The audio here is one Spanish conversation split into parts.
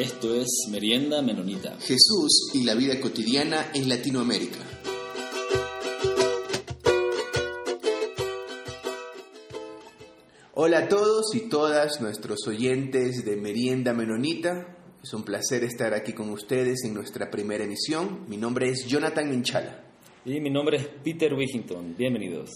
Esto es Merienda Menonita. Jesús y la vida cotidiana en Latinoamérica. Hola a todos y todas nuestros oyentes de Merienda Menonita. Es un placer estar aquí con ustedes en nuestra primera emisión. Mi nombre es Jonathan Minchala. Y mi nombre es Peter Wigington. Bienvenidos.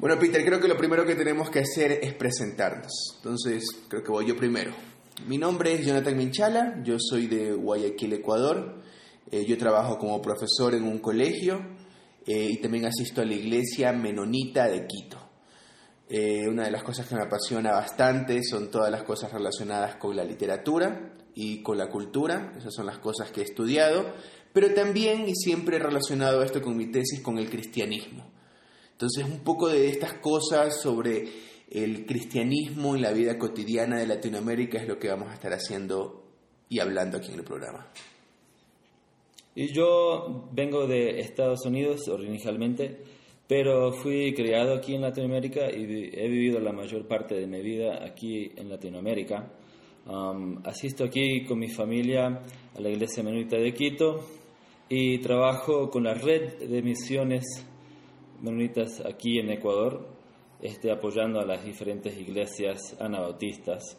Bueno, Peter, creo que lo primero que tenemos que hacer es presentarnos. Entonces, creo que voy yo primero. Mi nombre es Jonathan Minchala, yo soy de Guayaquil, Ecuador. Eh, yo trabajo como profesor en un colegio eh, y también asisto a la iglesia menonita de Quito. Eh, una de las cosas que me apasiona bastante son todas las cosas relacionadas con la literatura y con la cultura. Esas son las cosas que he estudiado. Pero también y siempre he relacionado esto con mi tesis con el cristianismo. Entonces, un poco de estas cosas sobre el cristianismo en la vida cotidiana de Latinoamérica es lo que vamos a estar haciendo y hablando aquí en el programa. Y yo vengo de Estados Unidos originalmente, pero fui criado aquí en Latinoamérica y he vivido la mayor parte de mi vida aquí en Latinoamérica. Um, asisto aquí con mi familia a la Iglesia Menonita de Quito y trabajo con la red de misiones menonitas aquí en Ecuador, este, apoyando a las diferentes iglesias anabautistas.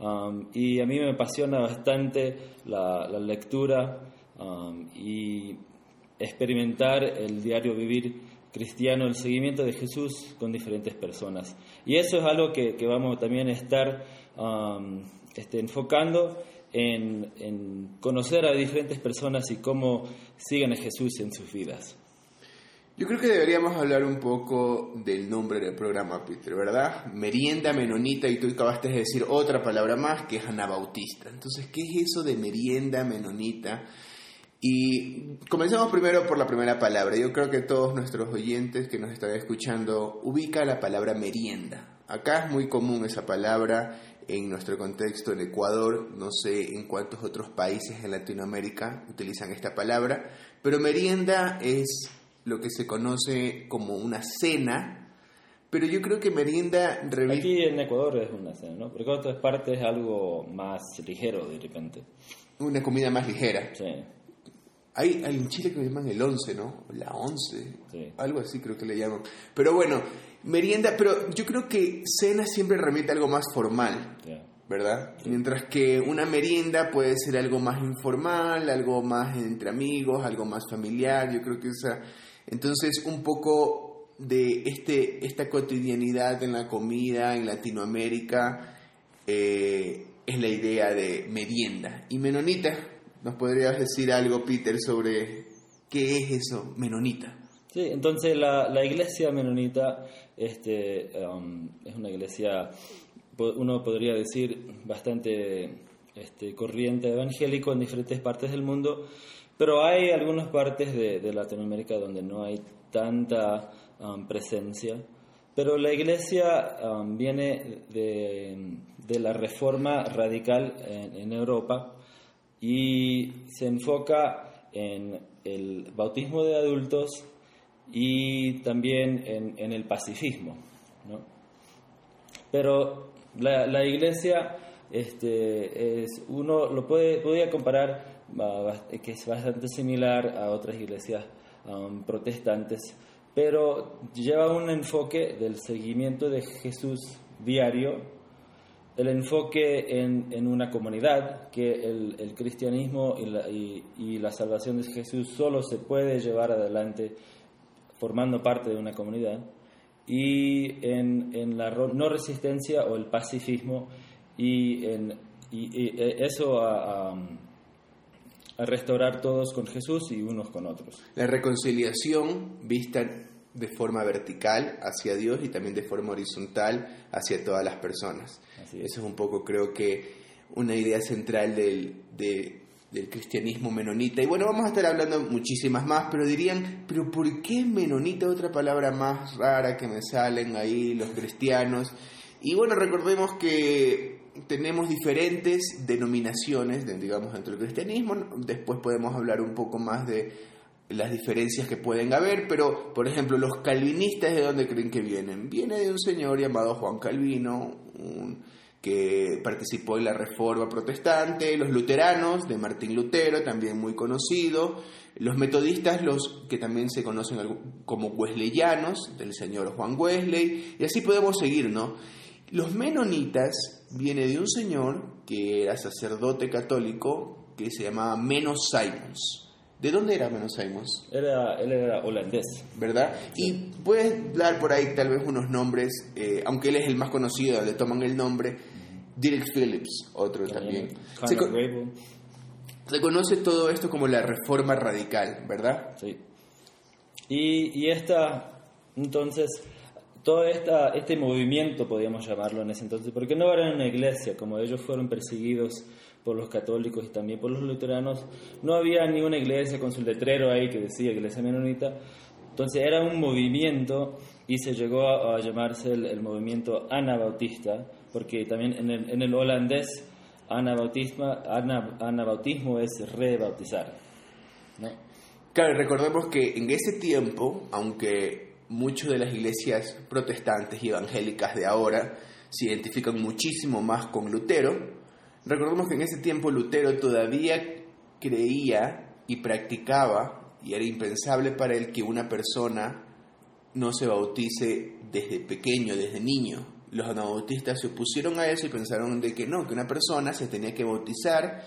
Um, y a mí me apasiona bastante la, lectura um, y experimentar el diario vivir cristiano, el seguimiento de Jesús con diferentes personas. Y eso es algo que, vamos también a estar um, este, enfocando en, en conocer a diferentes personas y cómo siguen a Jesús en sus vidas. Yo creo que deberíamos hablar un poco del nombre del programa, Peter, ¿verdad? Merienda menonita y tú acabaste de decir otra palabra más que es anabautista. Entonces, ¿qué es eso de merienda menonita? Y comencemos primero por la primera palabra. Yo creo que todos nuestros oyentes que nos están escuchando ubican la palabra merienda. Acá es muy común esa palabra en nuestro contexto en Ecuador, no sé en cuántos otros países en Latinoamérica utilizan esta palabra, pero merienda es lo que se conoce como una cena, pero yo creo que merienda... Aquí en Ecuador es una cena, ¿no? Porque en otras partes es algo más ligero de repente. Una comida más ligera. Sí. Hay, hay en Chile que lo llaman el once, ¿no? La once. Algo así creo que le llaman. Pero bueno, merienda, pero yo creo que cena siempre remite a algo más formal. ¿Verdad? Mientras que una merienda puede ser algo más informal, algo más entre amigos, algo más familiar, yo creo que esa entonces, un poco de este, esta cotidianidad en la comida en Latinoamérica eh, es la idea de merienda. Y menonita, ¿nos podrías decir algo, Peter, sobre qué es eso, menonita? Sí, entonces la, la iglesia menonita este, um, es una iglesia, uno podría decir, bastante este, corriente evangélico en diferentes partes del mundo pero hay algunas partes de, Latinoamérica donde no hay tanta um, presencia. Pero la iglesia um, viene de, la reforma radical en, Europa y se enfoca en el bautismo de adultos y también en, el pacifismo. Pero la, iglesia, este, es, uno lo puede, podría comparar que es bastante similar a otras iglesias um, protestantes, pero lleva un enfoque del seguimiento de Jesús diario, el enfoque en, una comunidad, que el, cristianismo y la, salvación de Jesús solo se puede llevar adelante formando parte de una comunidad, y en, la no resistencia o el pacifismo, y, en, eso a a restaurar todos con Jesús y unos con otros. La reconciliación vista de forma vertical hacia Dios y también de forma horizontal hacia todas las personas. Eso es un poco, creo que, una idea central del, del cristianismo menonita. Y bueno, vamos a estar hablando muchísimas más, pero dirían, pero ¿por qué menonita? Otra palabra más rara que me salen ahí los cristianos. Y bueno, recordemos que tenemos diferentes denominaciones, digamos, dentro del cristianismo. Después podemos hablar un poco más de las diferencias que pueden haber, pero, por ejemplo, los calvinistas, ¿de dónde creen que vienen? Viene de un señor llamado Juan Calvino, que participó en la Reforma Protestante, los luteranos de Martín Lutero, también muy conocido, los metodistas, los que también se conocen como wesleyanos, del señor Juan Wesley, y así podemos seguir, ¿no? Los menonitas viene de un señor que era sacerdote católico que se llamaba Menos Simons. ¿De dónde era Menos Simons? Era, él era holandés. ¿Verdad? Y puedes dar por ahí tal vez unos nombres, eh, aunque él es el más conocido, le toman el nombre, Dirk Phillips, otro también. Se, se, conoce todo esto como la reforma radical, ¿verdad? Sí. Y, y esta, entonces, todo esta, este movimiento, podríamos llamarlo en ese entonces, porque no era una iglesia, como ellos fueron perseguidos por los católicos y también por los luteranos, no había ni una iglesia con su letrero ahí que decía iglesia menonita, entonces era un movimiento y se llegó a, llamarse el, movimiento anabautista, porque también en el, en el holandés anabautismo, anabautismo es rebautizar. ¿no? Claro, recordemos que en ese tiempo, aunque muchas de las iglesias protestantes y evangélicas de ahora se identifican muchísimo más con Lutero, Recordemos que en ese tiempo Lutero todavía creía y practicaba, y era impensable para él que una persona no se bautice desde pequeño, desde niño. Los anabautistas se opusieron a eso y pensaron de que no, que una persona se tenía que bautizar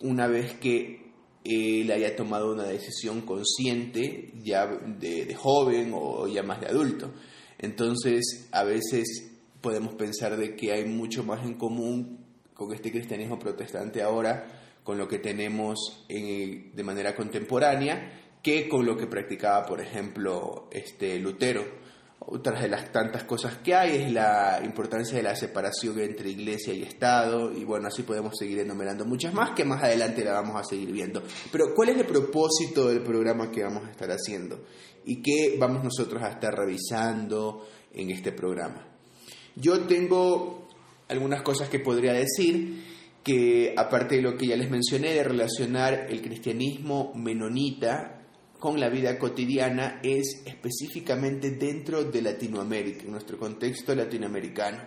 una vez que él haya tomado una decisión consciente ya de, joven o ya más de adulto. Entonces, a veces podemos pensar de que hay mucho más en común con este cristianismo protestante ahora, con lo que tenemos de manera contemporánea, que con lo que practicaba, por ejemplo, este Lutero. Otras de las tantas cosas que hay es la importancia de la separación entre iglesia y Estado, y bueno, así podemos seguir enumerando muchas más que más adelante la vamos a seguir viendo. Pero, ¿cuál es el propósito del programa que vamos a estar haciendo? ¿Y qué vamos nosotros a estar revisando en este programa? Yo tengo algunas cosas que podría decir, que aparte de lo que ya les mencioné, de relacionar el cristianismo menonita con la vida cotidiana, es específicamente dentro de Latinoamérica, en nuestro contexto latinoamericano.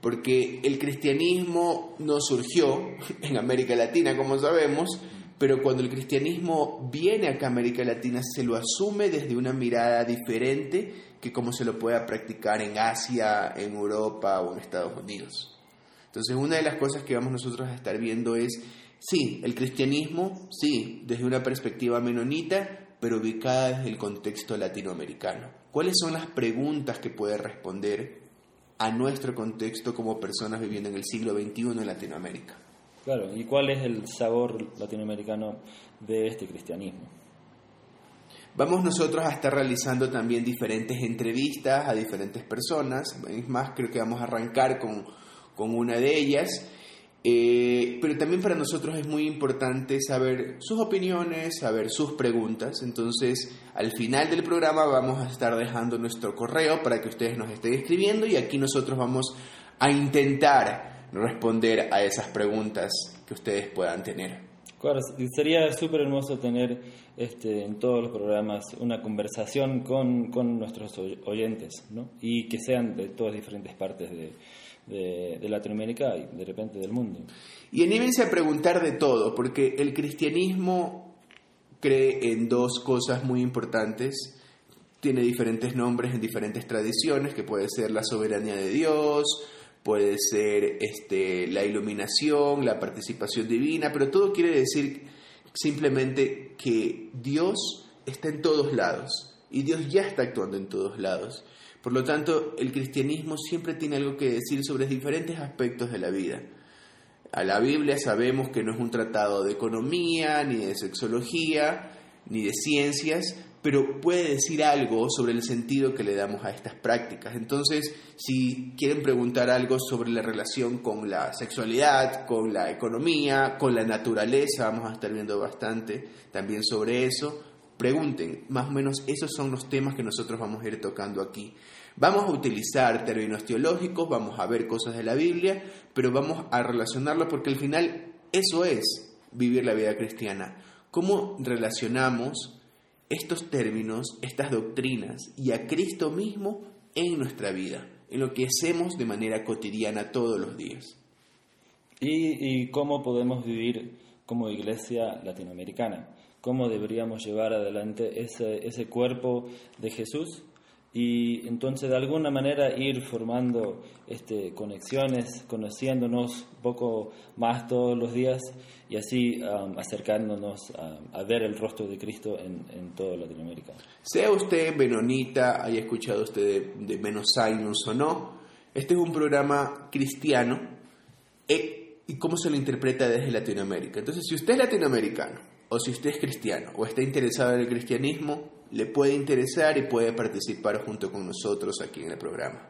Porque el cristianismo no surgió en América Latina, como sabemos, pero cuando el cristianismo viene acá a América Latina se lo asume desde una mirada diferente que como se lo pueda practicar en Asia, en Europa o en Estados Unidos. Entonces, una de las cosas que vamos nosotros a estar viendo es, sí, el cristianismo, sí, desde una perspectiva menonita, pero ubicada desde el contexto latinoamericano. ¿Cuáles son las preguntas que puede responder a nuestro contexto como personas viviendo en el siglo XXI en Latinoamérica? Claro, ¿y cuál es el sabor latinoamericano de este cristianismo? Vamos nosotros a estar realizando también diferentes entrevistas a diferentes personas. Es más, creo que vamos a arrancar con, una de ellas. Eh, pero también para nosotros es muy importante saber sus opiniones, saber sus preguntas. Entonces, al final del programa vamos a estar dejando nuestro correo para que ustedes nos estén escribiendo y aquí nosotros vamos a intentar responder a esas preguntas que ustedes puedan tener. Claro, sería súper hermoso tener este, en todos los programas una conversación con, con nuestros oyentes, ¿no? Y que sean de todas diferentes partes de, de, Latinoamérica y de repente del mundo. Y anímense a preguntar de todo, porque el cristianismo cree en dos cosas muy importantes. Tiene diferentes nombres en diferentes tradiciones, que puede ser la soberanía de Dios, puede ser este, la iluminación, la participación divina, pero todo quiere decir simplemente que Dios está en todos lados y Dios ya está actuando en todos lados. Por lo tanto, el cristianismo siempre tiene algo que decir sobre diferentes aspectos de la vida. A la Biblia sabemos que no es un tratado de economía, ni de sexología, ni de ciencias, pero puede decir algo sobre el sentido que le damos a estas prácticas. Entonces, si quieren preguntar algo sobre la relación con la sexualidad, con la economía, con la naturaleza, vamos a estar viendo bastante también sobre eso, pregunten. Más o menos esos son los temas que nosotros vamos a ir tocando aquí. Vamos a utilizar términos teológicos, vamos a ver cosas de la Biblia, pero vamos a relacionarlo porque al final eso es vivir la vida cristiana. ¿Cómo relacionamos estos términos, estas doctrinas y a Cristo mismo en nuestra vida, en lo que hacemos de manera cotidiana todos los días. y, y cómo podemos vivir como iglesia latinoamericana, cómo deberíamos llevar adelante ese, ese cuerpo de Jesús y entonces de alguna manera ir formando este, conexiones, conociéndonos un poco más todos los días y así um, acercándonos a, ver el rostro de Cristo en, en, toda Latinoamérica. Sea usted menonita, haya escuchado usted de, de Menos o no, este es un programa cristiano eh, y cómo se lo interpreta desde Latinoamérica. Entonces, si usted es latinoamericano o si usted es cristiano o está interesado en el cristianismo, le puede interesar y puede participar junto con nosotros aquí en el programa.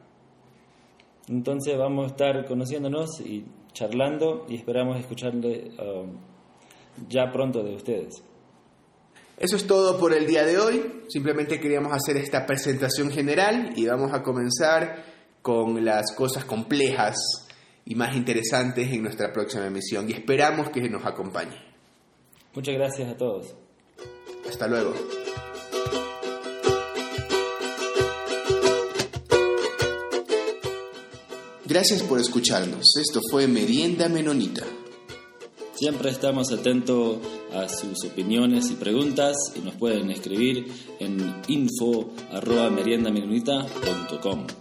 Entonces vamos a estar conociéndonos y charlando y esperamos escucharle um, ya pronto de ustedes. Eso es todo por el día de hoy. Simplemente queríamos hacer esta presentación general y vamos a comenzar con las cosas complejas y más interesantes en nuestra próxima emisión y esperamos que nos acompañe. Muchas gracias a todos. Hasta luego. Gracias por escucharnos. Esto fue Merienda Menonita. Siempre estamos atentos a sus opiniones y preguntas y nos pueden escribir en info.meriendamenonita.com.